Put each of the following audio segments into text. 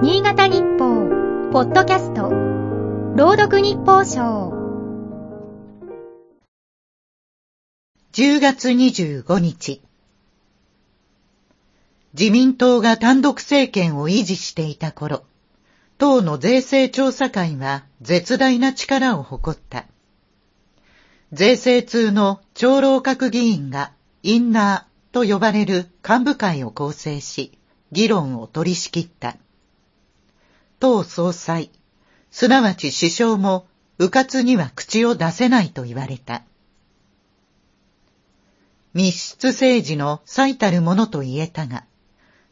新潟日報、ポッドキャスト、朗読日報賞。10月25日。自民党が単独政権を維持していた頃、党の税制調査会は絶大な力を誇った。税制通の長老閣議員がインナーと呼ばれる幹部会を構成し、議論を取り仕切った。党総裁、すなわち首相も、迂闊には口を出せないと言われた。密室政治の最たるものと言えたが、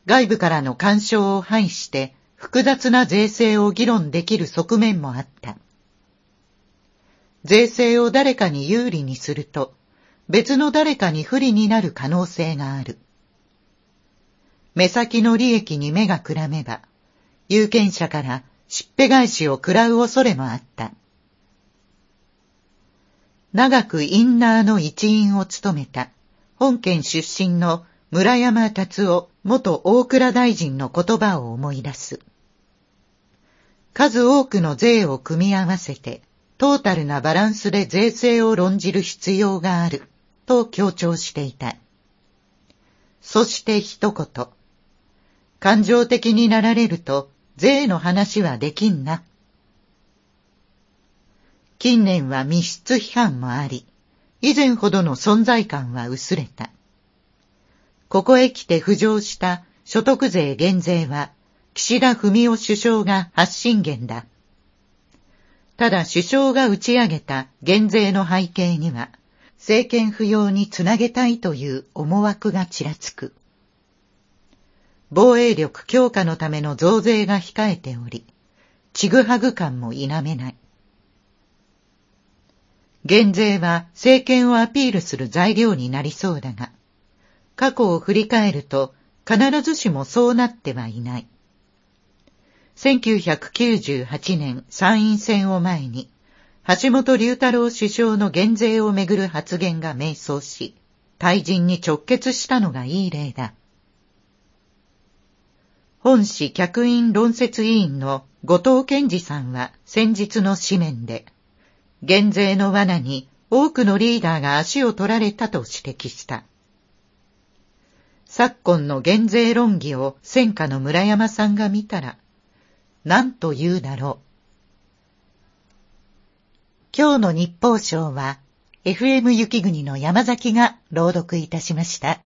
外部からの干渉を排して複雑な税制を議論できる側面もあった。税制を誰かに有利にすると、別の誰かに不利になる可能性がある。目先の利益に目がくらめば、有権者からしっぺ返しを食らう恐れもあった。長くインナーの一員を務めた本県出身の村山達夫元大蔵大臣の言葉を思い出す。数多くの税を組み合わせてトータルなバランスで税制を論じる必要があると強調していた。そして一言。感情的になられると税の話はできんな。近年は密室批判もあり、以前ほどの存在感は薄れた。ここへ来て浮上した所得税減税は、岸田文雄首相が発信源だ。ただ首相が打ち上げた減税の背景には、政権不要につなげたいという思惑がちらつく。防衛力強化のための増税が控えており、ちぐはぐ感も否めない。減税は政権をアピールする材料になりそうだが、過去を振り返ると必ずしもそうなってはいない。1998年参院選を前に、橋本龍太郎首相の減税をめぐる発言が迷走し、退陣に直結したのがいい例だ。本市客員論説委員の後藤健二さんは先日の紙面で、減税の罠に多くのリーダーが足を取られたと指摘した。昨今の減税論議を戦火の村山さんが見たら、何と言うだろう。今日の日報賞は、FM 雪国の山崎が朗読いたしました。